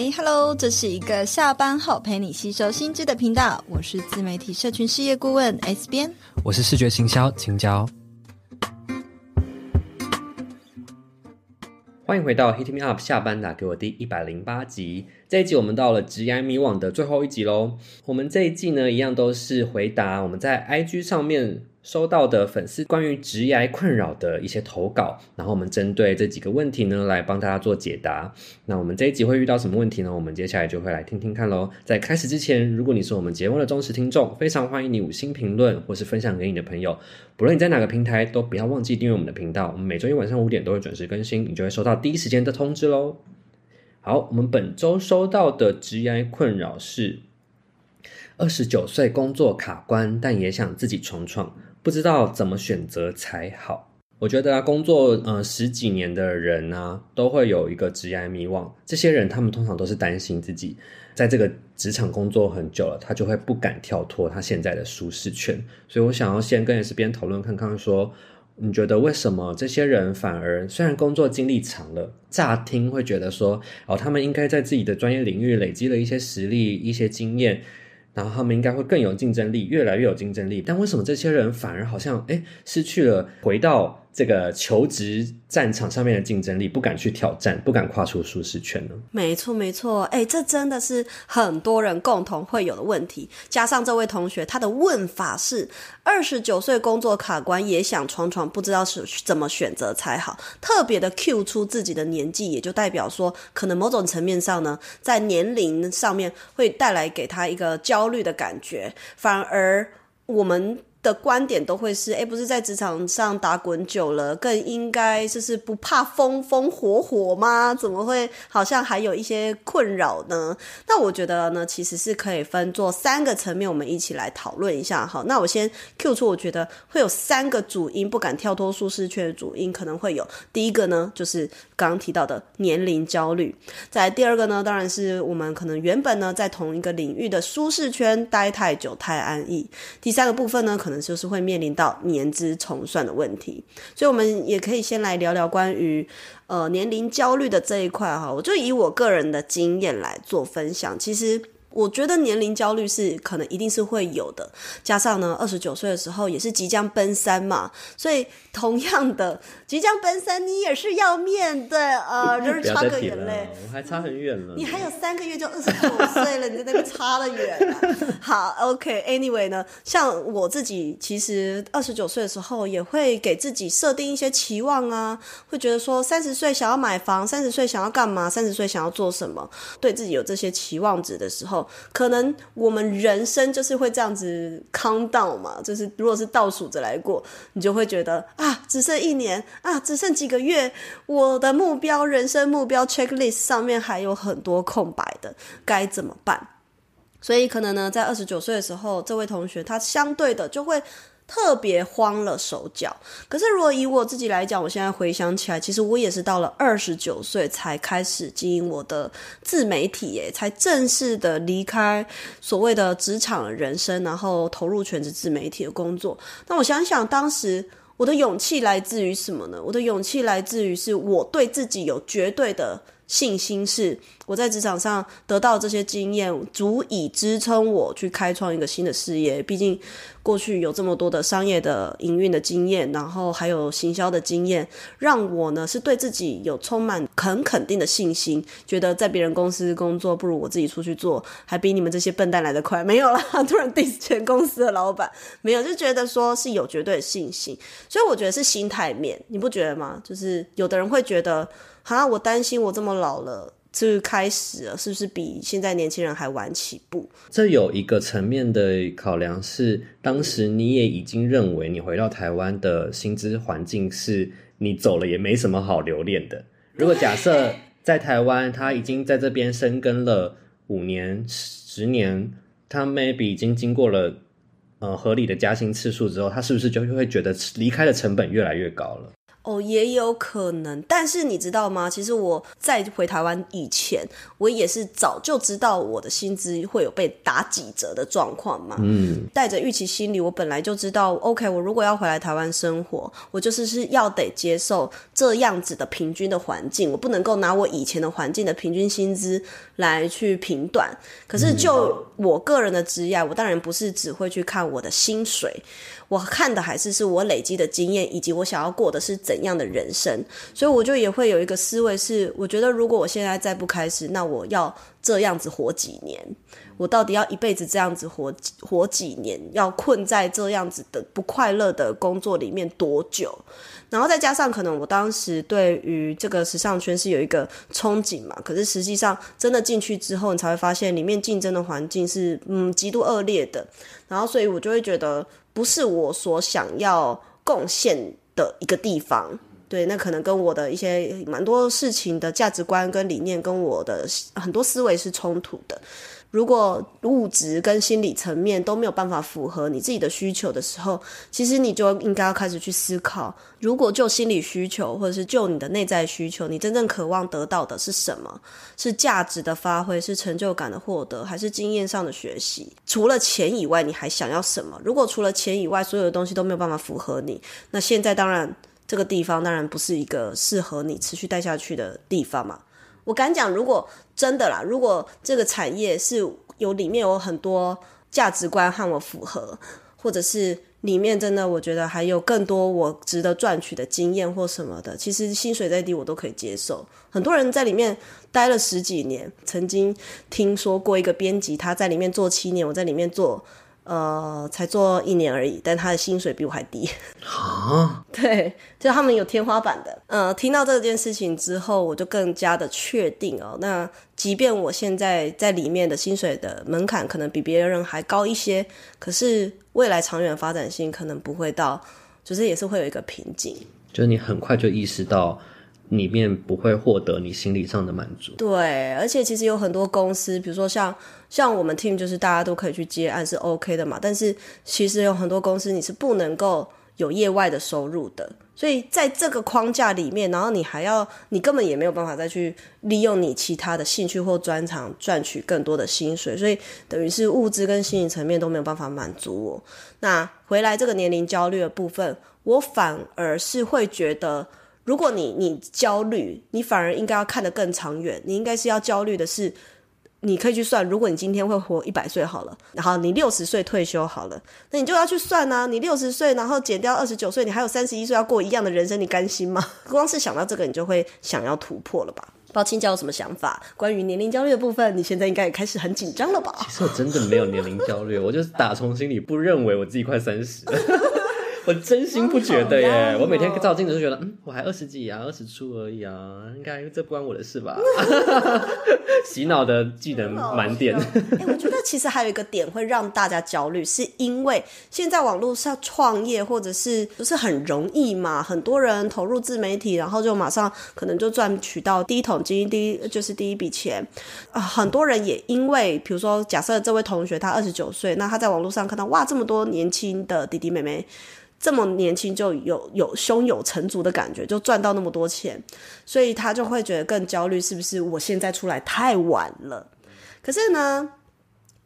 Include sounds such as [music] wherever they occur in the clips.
喂，Hello，这是一个下班后陪你吸收新知的频道，我是自媒体社群事业顾问 S 编，我是视觉行销青椒，欢迎回到 Hit Me Up 下班打给我第一百零八集，这一集我们到了职涯迷惘的最后一集喽。我们这一季呢，一样都是回答我们在 IG 上面。收到的粉丝关于职癌困扰的一些投稿，然后我们针对这几个问题呢，来帮大家做解答。那我们这一集会遇到什么问题呢？我们接下来就会来听听看喽。在开始之前，如果你是我们节目的忠实听众，非常欢迎你五星评论或是分享给你的朋友。不论你在哪个平台，都不要忘记订阅我们的频道。我们每周一晚上五点都会准时更新，你就会收到第一时间的通知喽。好，我们本周收到的职涯困扰是：二十九岁工作卡关，但也想自己闯闯。不知道怎么选择才好。我觉得，工作呃十几年的人呢、都会有一个职业迷惘。这些人他们通常都是担心自己在这个职场工作很久了，他就会不敢跳脱他现在的舒适圈。所以我想要先跟 S 边讨论看看，说你觉得为什么这些人反而虽然工作经历长了，乍听会觉得说哦，他们应该在自己的专业领域累积了一些实力、一些经验。然后他们应该会更有竞争力，越来越有竞争力。但为什么这些人反而好像诶失去了回到这个求职战场上面的竞争力，不敢去挑战，不敢跨出舒适圈呢？没错，没错，哎，这真的是很多人共同会有的问题。加上这位同学，他的问法是二十九岁工作卡关，也想闯闯，不知道是怎么选择才好。特别的 Q 出自己的年纪，也就代表说，可能某种层面上呢，在年龄上面会带来给他一个焦虑的感觉，反而我们。的观点都会是，诶，不是在职场上打滚久了，更应该就是不怕风风火火吗？怎么会好像还有一些困扰呢？那我觉得呢，其实是可以分作三个层面，我们一起来讨论一下。好，那我先 Q 出，我觉得会有三个主因，不敢跳脱舒适圈的主因可能会有。第一个呢，就是刚刚提到的年龄焦虑。再来第二个呢，当然是我们可能原本呢在同一个领域的舒适圈待太久太安逸。第三个部分呢，可可能就是会面临到年资重算的问题，所以我们也可以先来聊聊关于呃年龄焦虑的这一块哈。我就以我个人的经验来做分享，其实。我觉得年龄焦虑是可能一定是会有的，加上呢，二十九岁的时候也是即将奔三嘛，所以同样的 [laughs] 即将奔三，你也是要面对呃，[laughs] 就是差个眼泪，我还差很远了，你还有三个月就二十九岁了，[laughs] 你在那边差得远。好，OK，Anyway、okay, 呢，像我自己其实二十九岁的时候也会给自己设定一些期望啊，会觉得说三十岁想要买房，三十岁想要干嘛，三十岁想要做什么，对自己有这些期望值的时候。可能我们人生就是会这样子 count down 嘛，就是如果是倒数着来过，你就会觉得啊，只剩一年啊，只剩几个月，我的目标、人生目标 checklist 上面还有很多空白的，该怎么办？所以可能呢，在二十九岁的时候，这位同学他相对的就会。特别慌了手脚，可是如果以我自己来讲，我现在回想起来，其实我也是到了二十九岁才开始经营我的自媒体，耶，才正式的离开所谓的职场人生，然后投入全职自媒体的工作。那我想想，当时我的勇气来自于什么呢？我的勇气来自于是我对自己有绝对的信心，是我在职场上得到这些经验，足以支撑我去开创一个新的事业。毕竟。过去有这么多的商业的营运的经验，然后还有行销的经验，让我呢是对自己有充满很肯定的信心，觉得在别人公司工作不如我自己出去做，还比你们这些笨蛋来得快。没有啦，[laughs] 突然 diss 全公司的老板，没有，就觉得说是有绝对的信心，所以我觉得是心态面，你不觉得吗？就是有的人会觉得，哈，我担心我这么老了。就开始了，是不是比现在年轻人还晚起步？这有一个层面的考量是，当时你也已经认为你回到台湾的薪资环境是你走了也没什么好留恋的。如果假设 [laughs] 在台湾他已经在这边生根了五年、十年，他 maybe 已经经过了呃合理的加薪次数之后，他是不是就会觉得离开的成本越来越高了？哦，也有可能，但是你知道吗？其实我在回台湾以前，我也是早就知道我的薪资会有被打几折的状况嘛。嗯，带着预期心理，我本来就知道，OK，我如果要回来台湾生活，我就是是要得接受这样子的平均的环境，我不能够拿我以前的环境的平均薪资来去评断。可是就我个人的职业，我当然不是只会去看我的薪水。我看的还是是我累积的经验，以及我想要过的是怎样的人生，所以我就也会有一个思维是，我觉得如果我现在再不开始，那我要这样子活几年？我到底要一辈子这样子活活几年？要困在这样子的不快乐的工作里面多久？然后再加上可能我当时对于这个时尚圈是有一个憧憬嘛，可是实际上真的进去之后，你才会发现里面竞争的环境是嗯极度恶劣的，然后所以我就会觉得。不是我所想要贡献的一个地方，对，那可能跟我的一些蛮多事情的价值观跟理念，跟我的很多思维是冲突的。如果物质跟心理层面都没有办法符合你自己的需求的时候，其实你就应该要开始去思考：如果就心理需求，或者是就你的内在需求，你真正渴望得到的是什么？是价值的发挥，是成就感的获得，还是经验上的学习？除了钱以外，你还想要什么？如果除了钱以外，所有的东西都没有办法符合你，那现在当然这个地方当然不是一个适合你持续待下去的地方嘛。我敢讲，如果真的啦，如果这个产业是有里面有很多价值观和我符合，或者是里面真的我觉得还有更多我值得赚取的经验或什么的，其实薪水再低我都可以接受。很多人在里面待了十几年，曾经听说过一个编辑他在里面做七年，我在里面做。呃，才做一年而已，但他的薪水比我还低。啊，[laughs] 对，就他们有天花板的。呃，听到这件事情之后，我就更加的确定哦。那即便我现在在里面的薪水的门槛可能比别人还高一些，可是未来长远发展性可能不会到，就是也是会有一个瓶颈。就是你很快就意识到。里面不会获得你心理上的满足。对，而且其实有很多公司，比如说像像我们 team，就是大家都可以去接案是 OK 的嘛。但是其实有很多公司你是不能够有业外的收入的。所以在这个框架里面，然后你还要，你根本也没有办法再去利用你其他的兴趣或专长赚取更多的薪水。所以等于是物质跟心理层面都没有办法满足我。那回来这个年龄焦虑的部分，我反而是会觉得。如果你你焦虑，你反而应该要看得更长远。你应该是要焦虑的是，你可以去算，如果你今天会活一百岁好了，然后你六十岁退休好了，那你就要去算啊。你六十岁，然后减掉二十九岁，你还有三十一岁要过一样的人生，你甘心吗？[laughs] 光是想到这个，你就会想要突破了吧？包青椒有什么想法？关于年龄焦虑的部分，你现在应该也开始很紧张了吧？其实我真的没有年龄焦虑，我就是打从心里不认为我自己快三十。[laughs] 我真心不觉得耶，我每天照镜子就觉得，嗯，我还二十几啊，二十出而已啊，应该这不关我的事吧？[laughs] 洗脑的技能满点。哎、欸，我觉得其实还有一个点会让大家焦虑，是因为现在网络上创业或者是不是很容易嘛？很多人投入自媒体，然后就马上可能就赚取到第一桶金，第一就是第一笔钱啊。很多人也因为，比如说，假设这位同学他二十九岁，那他在网络上看到哇，这么多年轻的弟弟妹妹。这么年轻就有有胸有成竹的感觉，就赚到那么多钱，所以他就会觉得更焦虑，是不是我现在出来太晚了？可是呢，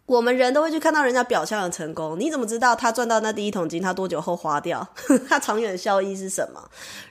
我们人都会去看到人家表象的成功，你怎么知道他赚到那第一桶金，他多久后花掉？[laughs] 他长远的效益是什么？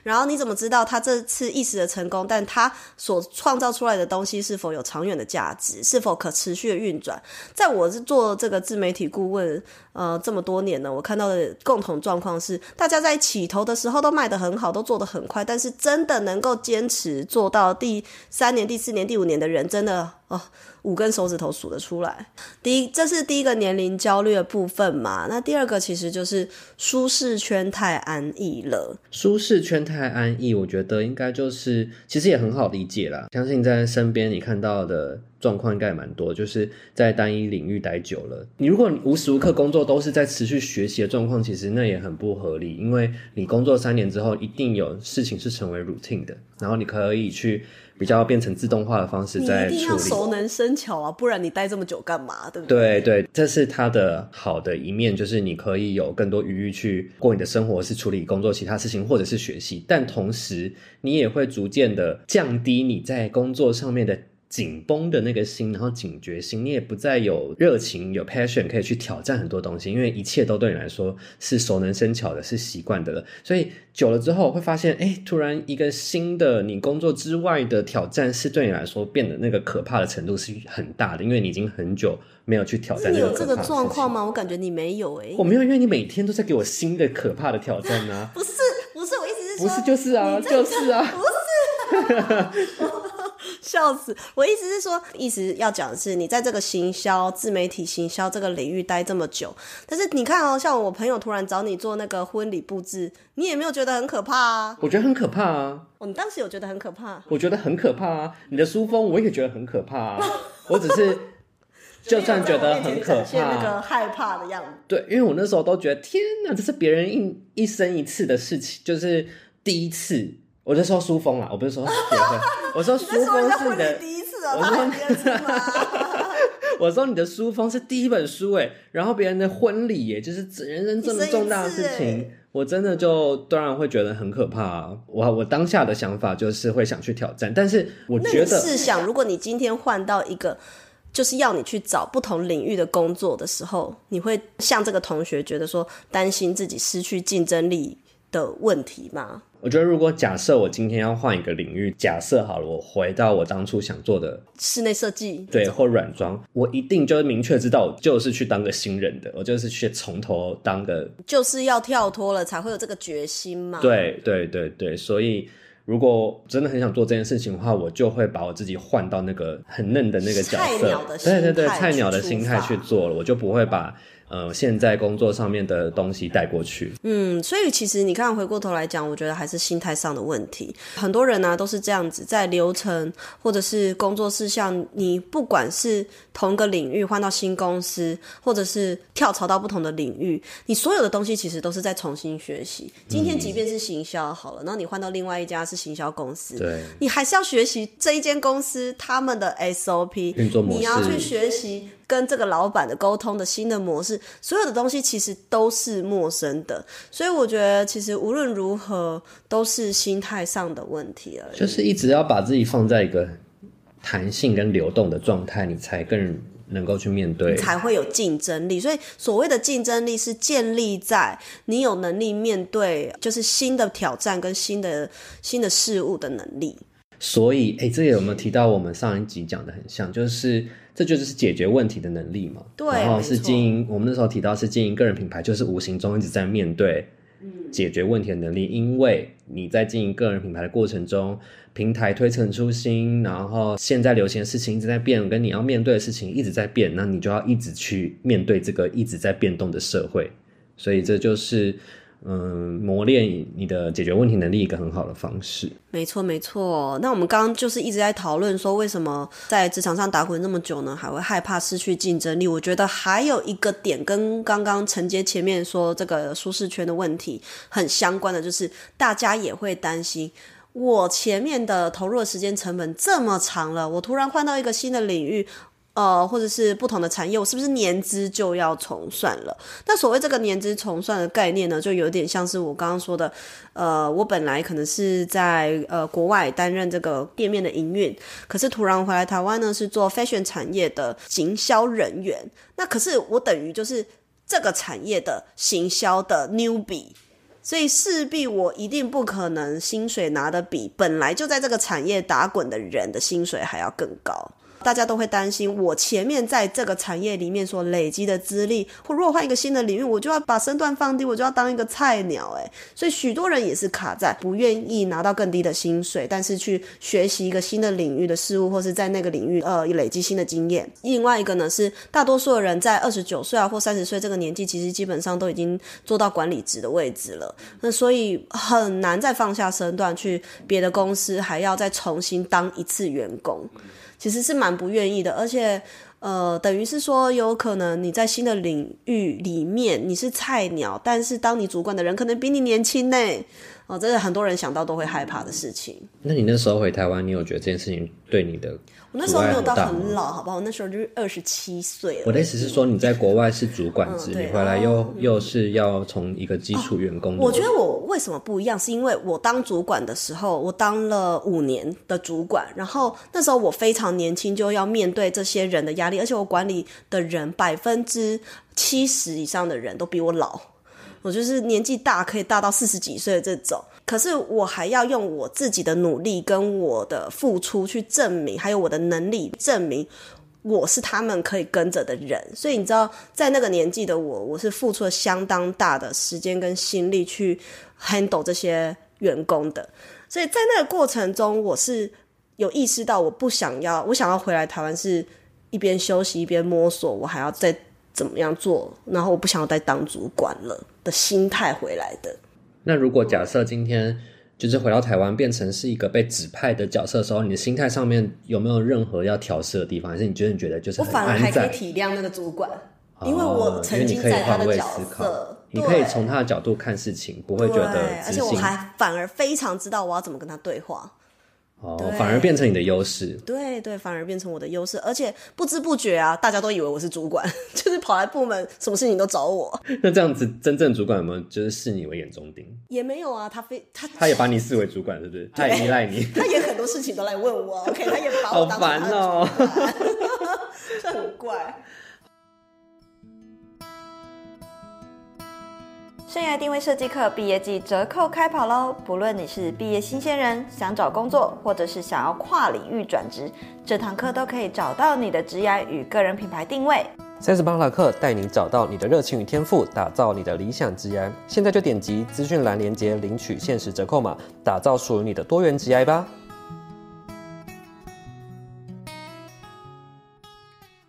然后你怎么知道他这次一时的成功，但他所创造出来的东西是否有长远的价值，是否可持续的运转？在我是做这个自媒体顾问，呃，这么多年呢，我看到的共同状况是，大家在起头的时候都卖得很好，都做得很快，但是真的能够坚持做到第三年、第四年、第五年的人，真的哦。五根手指头数得出来。第一，这是第一个年龄焦虑的部分嘛。那第二个其实就是舒适圈太安逸了。舒适圈太安逸，我觉得应该就是其实也很好理解啦。相信在身边你看到的状况应该也蛮多，就是在单一领域待久了。你如果你无时无刻工作都是在持续学习的状况，其实那也很不合理，因为你工作三年之后，一定有事情是成为 routine 的，然后你可以去。比较变成自动化的方式在处理，你一定要熟能生巧啊，不然你待这么久干嘛？对不对？对对，这是它的好的一面，就是你可以有更多余裕去过你的生活，是处理工作其他事情，或者是学习。但同时，你也会逐渐的降低你在工作上面的。紧绷的那个心，然后警觉心，你也不再有热情、有 passion 可以去挑战很多东西，因为一切都对你来说是熟能生巧的，是习惯的了。所以久了之后会发现，哎，突然一个新的你工作之外的挑战，是对你来说变得那个可怕的程度是很大的，因为你已经很久没有去挑战。你有这个状况吗？我感觉你没有哎、欸，我没有，因为你每天都在给我新的可怕的挑战啊！不是，不是，我意思是说，不是就是啊，就是啊，不是。[laughs] 笑死！我意思是说，意思要讲的是，你在这个行销、自媒体行销这个领域待这么久，但是你看哦，像我朋友突然找你做那个婚礼布置，你也没有觉得很可怕啊？我觉得很可怕啊！哦，你当时有觉得很可怕？我觉得很可怕啊！你的书风我也觉得很可怕啊！[laughs] 我只是就算觉得很可怕，那个害怕的样子。对，因为我那时候都觉得天哪，这是别人一一生一次的事情，就是第一次。我就说书风啦，我不是说结 [laughs] 婚，我说书风是你的第一次哦。我说？我说你的书风是第一本书哎，然后别人的婚礼耶，就是人生这么重大的事情，我真的就当然会觉得很可怕啊。我我当下的想法就是会想去挑战，但是我觉得试想，如果你今天换到一个就是要你去找不同领域的工作的时候，你会像这个同学觉得说担心自己失去竞争力的问题吗？我觉得，如果假设我今天要换一个领域，假设好了，我回到我当初想做的室内设计，对，或软装，我一定就是明确知道，我就是去当个新人的，我就是去从头当个，就是要跳脱了才会有这个决心嘛。对对对对，所以如果真的很想做这件事情的话，我就会把我自己换到那个很嫩的那个角色，对对对，菜鸟的心态去做了，我就不会把。呃，现在工作上面的东西带过去，嗯，所以其实你看回过头来讲，我觉得还是心态上的问题。很多人呢、啊、都是这样子，在流程或者是工作事项，你不管是同一个领域换到新公司，或者是跳槽到不同的领域，你所有的东西其实都是在重新学习。今天即便是行销好了，嗯、然后你换到另外一家是行销公司，对，你还是要学习这一间公司他们的 SOP 运作模式，你要去学习。跟这个老板的沟通的新的模式，所有的东西其实都是陌生的，所以我觉得其实无论如何都是心态上的问题而已。就是一直要把自己放在一个弹性跟流动的状态，你才更能够去面对，才会有竞争力。所以所谓的竞争力是建立在你有能力面对就是新的挑战跟新的新的事物的能力。所以，哎，这个有没有提到我们上一集讲的很像，就是。这就是解决问题的能力嘛？对，然后是经营。我们那时候提到是经营个人品牌，就是无形中一直在面对解决问题的能力。嗯、因为你在经营个人品牌的过程中，平台推陈出新，然后现在流行的事情一直在变，跟你要面对的事情一直在变，那你就要一直去面对这个一直在变动的社会。所以这就是。嗯，嗯磨练你的解决问题能力一个很好的方式。没错，没错。那我们刚刚就是一直在讨论说，为什么在职场上打滚那么久呢，还会害怕失去竞争力？我觉得还有一个点跟刚刚承接前面说这个舒适圈的问题很相关的，就是大家也会担心，我前面的投入的时间成本这么长了，我突然换到一个新的领域。呃，或者是不同的产业，我是不是年资就要重算了？那所谓这个年资重算的概念呢，就有点像是我刚刚说的，呃，我本来可能是在呃国外担任这个店面的营运，可是突然回来台湾呢，是做 fashion 产业的行销人员。那可是我等于就是这个产业的行销的 newbie，所以势必我一定不可能薪水拿得比本来就在这个产业打滚的人的薪水还要更高。大家都会担心，我前面在这个产业里面所累积的资历，或如果换一个新的领域，我就要把身段放低，我就要当一个菜鸟，诶，所以许多人也是卡在不愿意拿到更低的薪水，但是去学习一个新的领域的事物，或是在那个领域呃累积新的经验。另外一个呢，是大多数的人在二十九岁啊或三十岁这个年纪，其实基本上都已经做到管理职的位置了，那所以很难再放下身段去别的公司，还要再重新当一次员工。其实是蛮不愿意的，而且。呃，等于是说，有可能你在新的领域里面你是菜鸟，但是当你主管的人可能比你年轻呢。哦，这是很多人想到都会害怕的事情。那你那时候回台湾，你有觉得这件事情对你的？我那时候没有到很老，好不好？我那时候就是二十七岁了。我的意思是说，你在国外是主管职，嗯、你回来又、哦、又是要从一个基础员工、哦。我觉得我为什么不一样，是因为我当主管的时候，我当了五年的主管，然后那时候我非常年轻，就要面对这些人的压力，而且我管理的人百分之七十以上的人都比我老。我就是年纪大，可以大到四十几岁的这种，可是我还要用我自己的努力跟我的付出去证明，还有我的能力证明我是他们可以跟着的人。所以你知道，在那个年纪的我，我是付出了相当大的时间跟心力去 handle 这些员工的。所以在那个过程中，我是有意识到，我不想要，我想要回来台湾是一边休息一边摸索，我还要再怎么样做，然后我不想要再当主管了。的心态回来的。那如果假设今天就是回到台湾，变成是一个被指派的角色的时候，你的心态上面有没有任何要调试的地方？还是你觉得你觉得就是？我反而还可以体谅那个主管，哦、因为我曾经在他的角色，你可以从他的角度看事情，不会觉得。而且我还反而非常知道我要怎么跟他对话。哦，反而变成你的优势。对对，反而变成我的优势，而且不知不觉啊，大家都以为我是主管，[laughs] 就是跑来部门，什么事情都找我。那这样子，真正主管有没有就是视你为眼中钉？也没有啊，他非他他也把你视为主管，是不是？[laughs] 他也依赖你，[laughs] 他也很多事情都来问我。OK，他也把我当成他的主管。好烦哦，这很怪。生涯定位设计课毕业季折扣开跑喽！不论你是毕业新鲜人，想找工作，或者是想要跨领域转职，这堂课都可以找到你的职涯与个人品牌定位。三十八堂课带你找到你的热情与天赋，打造你的理想职涯。现在就点击资讯栏链接领取限时折扣码，打造属于你的多元职涯吧！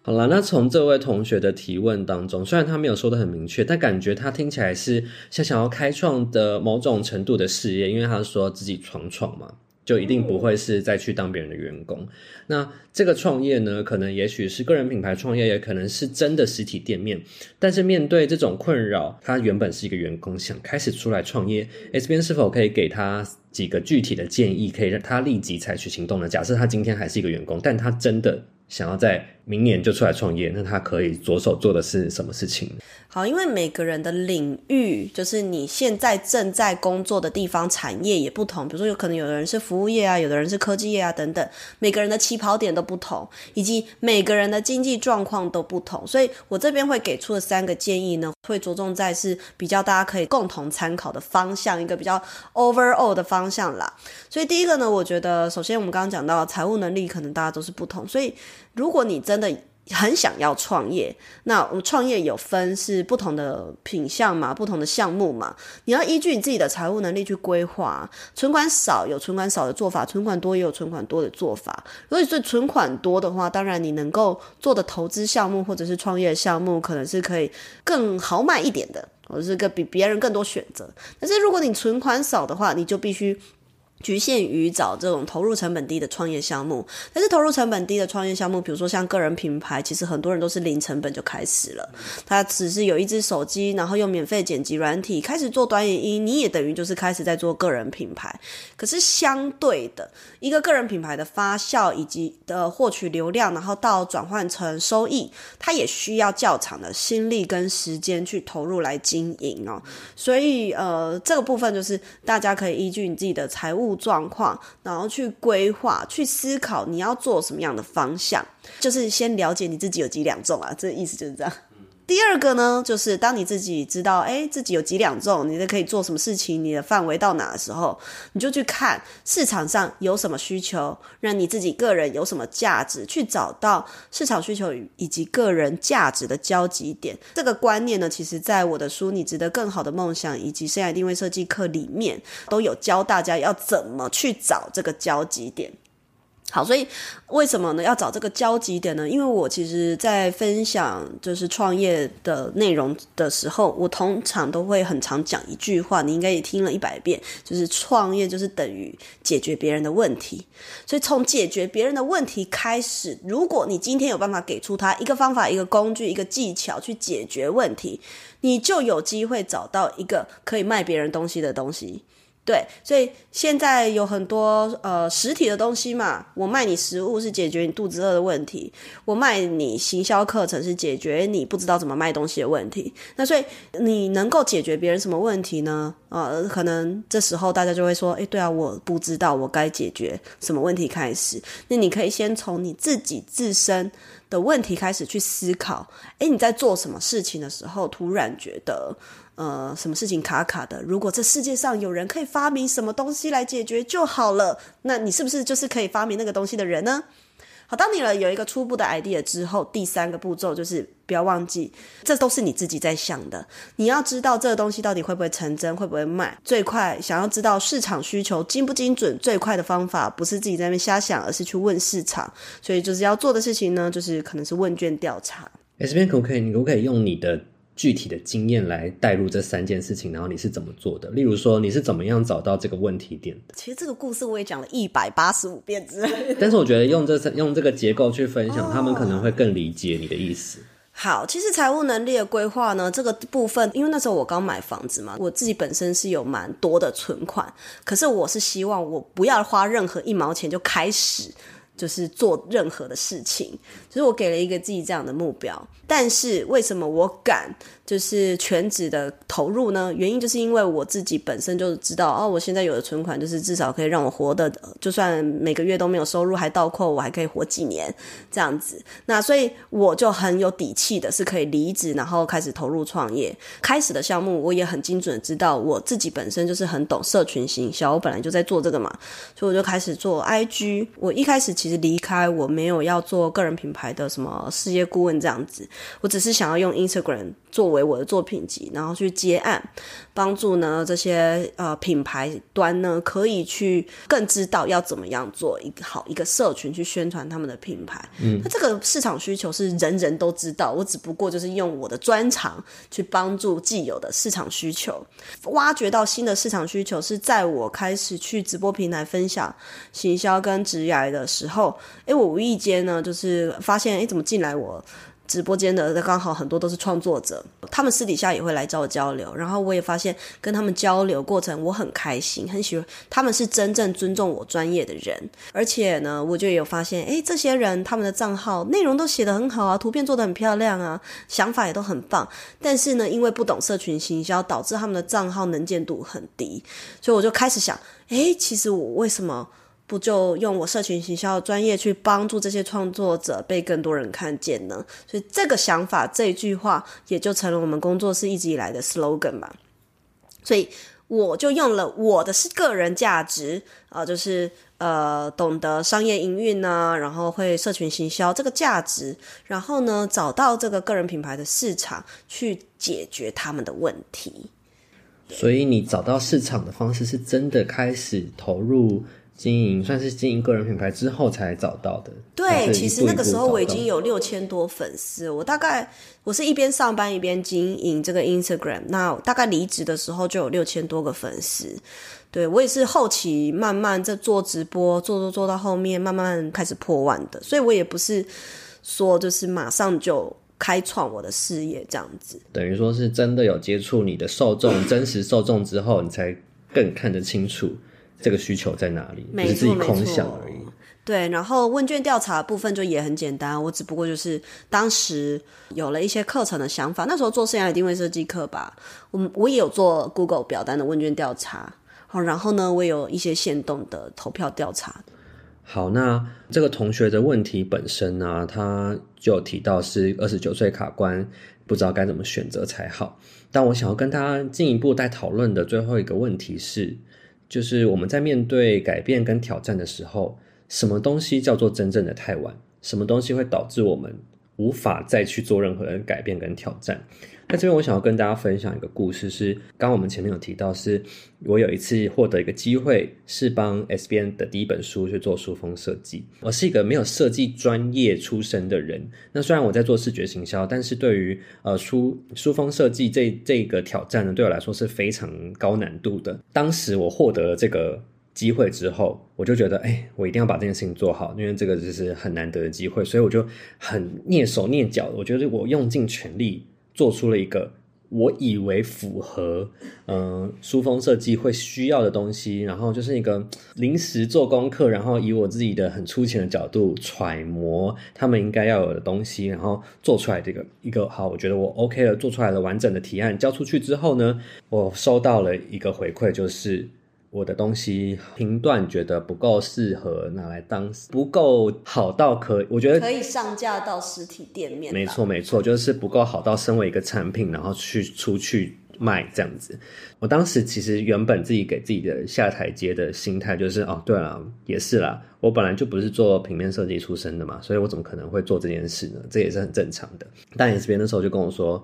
好了，那从这位同学的提问当中，虽然他没有说得很明确，但感觉他听起来是像想要开创的某种程度的事业，因为他说自己闯闯嘛，就一定不会是再去当别人的员工。那这个创业呢，可能也许是个人品牌创业，也可能是真的实体店面。但是面对这种困扰，他原本是一个员工，想开始出来创业，S 编是否可以给他几个具体的建议，可以让他立即采取行动呢？假设他今天还是一个员工，但他真的想要在明年就出来创业，那他可以着手做的是什么事情？好，因为每个人的领域，就是你现在正在工作的地方，产业也不同。比如说，有可能有的人是服务业啊，有的人是科技业啊，等等。每个人的起跑点都不同，以及每个人的经济状况都不同。所以我这边会给出的三个建议呢，会着重在是比较大家可以共同参考的方向，一个比较 overall 的方向啦。所以第一个呢，我觉得首先我们刚刚讲到财务能力，可能大家都是不同，所以。如果你真的很想要创业，那我们创业有分是不同的品项嘛，不同的项目嘛，你要依据你自己的财务能力去规划。存款少有存款少的做法，存款多也有存款多的做法。如果是存款多的话，当然你能够做的投资项目或者是创业项目，可能是可以更豪迈一点的，或者是个比别人更多选择。但是如果你存款少的话，你就必须。局限于找这种投入成本低的创业项目，但是投入成本低的创业项目，比如说像个人品牌，其实很多人都是零成本就开始了。他只是有一支手机，然后用免费剪辑软体开始做短影音，你也等于就是开始在做个人品牌。可是相对的，一个个人品牌的发酵以及的获取流量，然后到转换成收益，它也需要较长的心力跟时间去投入来经营哦。所以呃，这个部分就是大家可以依据你自己的财务。状况，然后去规划、去思考你要做什么样的方向，就是先了解你自己有几两重啊，这意思就是这样。第二个呢，就是当你自己知道，诶，自己有几两重，你可以做什么事情，你的范围到哪的时候，你就去看市场上有什么需求，让你自己个人有什么价值，去找到市场需求以及个人价值的交集点。这个观念呢，其实在我的书《你值得更好的梦想》以及生涯定位设计课里面都有教大家要怎么去找这个交集点。好，所以为什么呢？要找这个交集点呢？因为我其实，在分享就是创业的内容的时候，我通常都会很常讲一句话，你应该也听了一百遍，就是创业就是等于解决别人的问题。所以从解决别人的问题开始，如果你今天有办法给出他一个方法、一个工具、一个技巧去解决问题，你就有机会找到一个可以卖别人东西的东西。对，所以现在有很多呃实体的东西嘛，我卖你食物是解决你肚子饿的问题，我卖你行销课程是解决你不知道怎么卖东西的问题。那所以你能够解决别人什么问题呢？呃，可能这时候大家就会说，诶，对啊，我不知道我该解决什么问题开始。那你可以先从你自己自身的问题开始去思考，诶，你在做什么事情的时候，突然觉得。呃，什么事情卡卡的？如果这世界上有人可以发明什么东西来解决就好了，那你是不是就是可以发明那个东西的人呢？好，当你了有一个初步的 idea 之后，第三个步骤就是不要忘记，这都是你自己在想的。你要知道这个东西到底会不会成真，会不会卖，最快想要知道市场需求精不精准，最快的方法不是自己在那边瞎想，而是去问市场。所以就是要做的事情呢，就是可能是问卷调查。诶，这边可不可以？你可不可以用你的？具体的经验来带入这三件事情，然后你是怎么做的？例如说，你是怎么样找到这个问题点的？其实这个故事我也讲了一百八十五遍之。但是我觉得用这用这个结构去分享，哦，他们可能会更理解你的意思。好，其实财务能力的规划呢，这个部分，因为那时候我刚买房子嘛，我自己本身是有蛮多的存款，可是我是希望我不要花任何一毛钱就开始。就是做任何的事情，就是我给了一个自己这样的目标。但是为什么我敢就是全职的投入呢？原因就是因为我自己本身就知道，哦，我现在有的存款就是至少可以让我活的，就算每个月都没有收入还倒扣，我还可以活几年这样子。那所以我就很有底气的是可以离职，然后开始投入创业。开始的项目我也很精准的知道，我自己本身就是很懂社群行销，我本来就在做这个嘛，所以我就开始做 IG。我一开始。其实离开我没有要做个人品牌的什么事业顾问这样子，我只是想要用 Instagram 作为我的作品集，然后去接案，帮助呢这些呃品牌端呢可以去更知道要怎么样做一个好一个社群去宣传他们的品牌。嗯，那这个市场需求是人人都知道，我只不过就是用我的专长去帮助既有的市场需求，挖掘到新的市场需求，是在我开始去直播平台分享行销跟职涯的时候。后，哎，我无意间呢，就是发现，哎，怎么进来我直播间的刚好很多都是创作者，他们私底下也会来找我交流，然后我也发现跟他们交流过程我很开心，很喜欢，他们是真正尊重我专业的人，而且呢，我就有发现，哎，这些人他们的账号内容都写得很好啊，图片做得很漂亮啊，想法也都很棒，但是呢，因为不懂社群行销，导致他们的账号能见度很低，所以我就开始想，哎，其实我为什么？不就用我社群行销的专业去帮助这些创作者被更多人看见呢？所以这个想法，这句话也就成了我们工作室一直以来的 slogan 吧。所以我就用了我的个人价值啊、就是呃懂得商业营运呢，然后会社群行销这个价值，然后呢找到这个个人品牌的市场去解决他们的问题。所以你找到市场的方式是真的开始投入。经营算是经营个人品牌之后才找到的。对，其实那个时候我已经有六千多粉丝。我大概我是一边上班一边经营这个 Instagram，那大概离职的时候就有六千多个粉丝。对，我也是后期慢慢在做直播，做做做到后面慢慢开始破万的。所以我也不是说就是马上就开创我的事业这样子。等于说是真的有接触你的受众，真实受众之后，你才更看得清楚。这个需求在哪里？只是自己空想而已。对，然后问卷调查的部分就也很简单，我只不过就是当时有了一些课程的想法。那时候做生涯定位设计课吧，我我也有做 Google 表单的问卷调查。好，然后呢，我也有一些限动的投票调查。好，那这个同学的问题本身呢、啊，他就有提到是二十九岁卡关，不知道该怎么选择才好。但我想要跟他进一步再讨论的最后一个问题是。就是我们在面对改变跟挑战的时候，什么东西叫做真正的太晚？什么东西会导致我们无法再去做任何的改变跟挑战？这边我想要跟大家分享一个故事是，刚刚我们前面有提到是，我有一次获得一个机会，是帮 SBN 的第一本书去做书封设计。我是一个没有设计专业出身的人，那虽然我在做视觉行销，但是对于呃书书封设计这这个挑战呢，对我来说是非常高难度的。当时我获得了这个。机会之后，我就觉得，哎、我一定要把这件事情做好，因为这个就是很难得的机会，所以我就很蹑手蹑脚。我觉得我用尽全力做出了一个我以为符合，嗯、书封设计会需要的东西，然后就是一个临时做功课，然后以我自己的很粗浅的角度揣摩他们应该要有的东西，然后做出来这个一个好，我觉得我 OK 了，做出来了完整的提案交出去之后呢，我收到了一个回馈，就是。我的东西评断觉得不够适合拿来当，不够好到可，我觉得可以上架到实体店面。没错没错，就是不够好到身为一个产品，然后去出去卖这样子。我当时其实原本自己给自己的下台阶的心态就是，哦，对了，也是啦，我本来就不是做平面设计出身的嘛，所以我怎么可能会做这件事呢？这也是很正常的。但 S 编的时候就跟我说。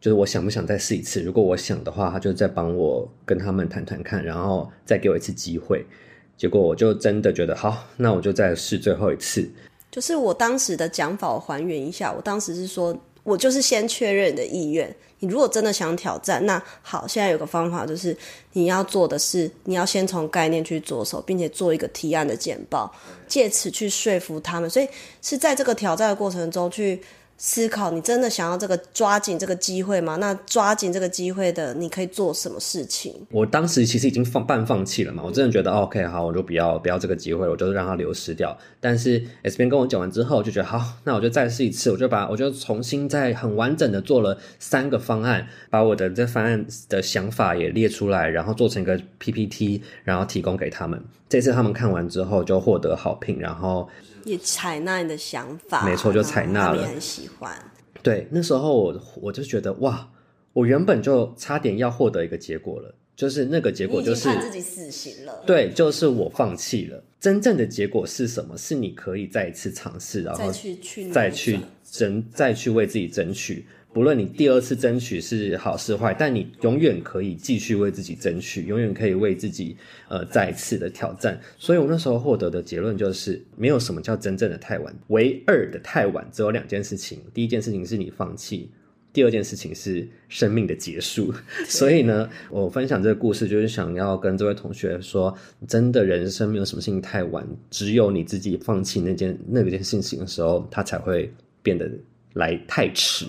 就是我想不想再试一次？如果我想的话，他就再帮我跟他们谈谈看，然后再给我一次机会。结果我就真的觉得好，那我就再试最后一次。就是我当时的讲法，还原一下。我当时是说，我就是先确认你的意愿。你如果真的想挑战，那好，现在有个方法，就是你要做的是，你要先从概念去着手，并且做一个提案的简报，借此去说服他们。所以是在这个挑战的过程中去。思考，你真的想要这个抓紧这个机会吗？那抓紧这个机会的，你可以做什么事情？我当时其实已经放半放弃了嘛，我真的觉得 OK，好，我就不要不要这个机会，我就让它流失掉。但是 S 边跟我讲完之后，就觉得好，那我就再试一次，我就把我就重新再很完整的做了三个方案，把我的这方案的想法也列出来，然后做成一个 PPT，然后提供给他们。这次他们看完之后就获得好评，然后。也采纳你的想法，没错，就采纳了。也很喜欢。对，那时候我我就觉得哇，我原本就差点要获得一个结果了，就是那个结果就是你自己死刑了。对，就是我放弃了。真正的结果是什么？是你可以再一次尝试，然后再去去再去争，再去为自己争取。不论你第二次争取是好是坏，但你永远可以继续为自己争取，永远可以为自己呃再次的挑战。所以我那时候获得的结论就是，没有什么叫真正的太晚，唯二的太晚只有两件事情。第一件事情是你放弃，第二件事情是生命的结束。[laughs] 所以呢，我分享这个故事就是想要跟这位同学说，真的人生没有什么事情太晚，只有你自己放弃那件那个件事情的时候，它才会变得来太迟。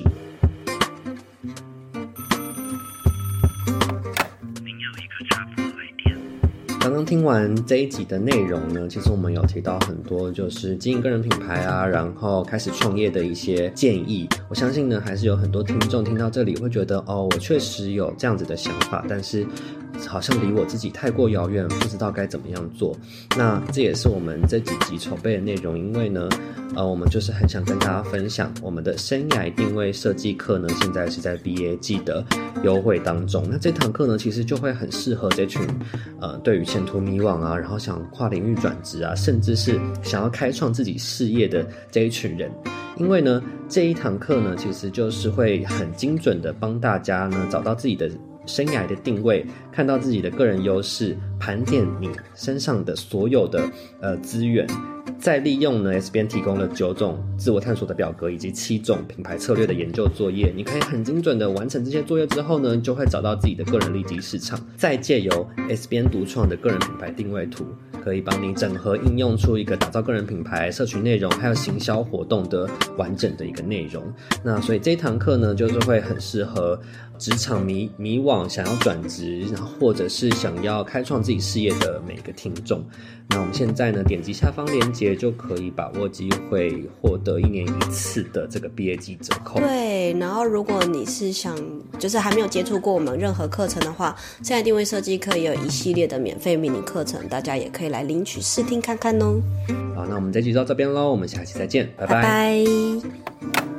刚听完这一集的内容呢，其实我们有提到很多，就是经营个人品牌啊，然后开始创业的一些建议。我相信呢，还是有很多听众听到这里会觉得，哦，我确实有这样子的想法，但是好像离我自己太过遥远，不知道该怎么样做。那这也是我们这几集筹备的内容，因为呢。呃，我们就是很想跟大家分享我们的生涯定位设计课呢，现在是在毕业季的优惠当中。那这堂课呢，其实就会很适合这群呃，对于前途迷惘啊，然后想跨领域转职啊，甚至是想要开创自己事业的这一群人。因为呢，这一堂课呢，其实就是会很精准的帮大家呢找到自己的生涯的定位，看到自己的个人优势，盘点你身上的所有的呃资源。再利用呢，S 编提供了九种自我探索的表格，以及七种品牌策略的研究作业。你可以很精准的完成这些作业之后呢，就会找到自己的个人利基市场。再借由 S 编独创的个人品牌定位图，可以帮你整合应用出一个打造个人品牌、社群内容还有行销活动的完整的一个内容。那所以这一堂课呢，就是会很适合职场迷迷惘、想要转职，然后或者是想要开创事业的每个听众。那我们现在呢，点击下方链接就可以把握机会，获得一年一次的这个毕业季折扣。对，然后如果你是想，就是还没有接触过我们任何课程的话，现在定位设计课也有一系列的免费迷你课程，大家也可以来领取试听看看哦。好，那我们这集就到这边喽，我们下期再见，拜拜。拜拜。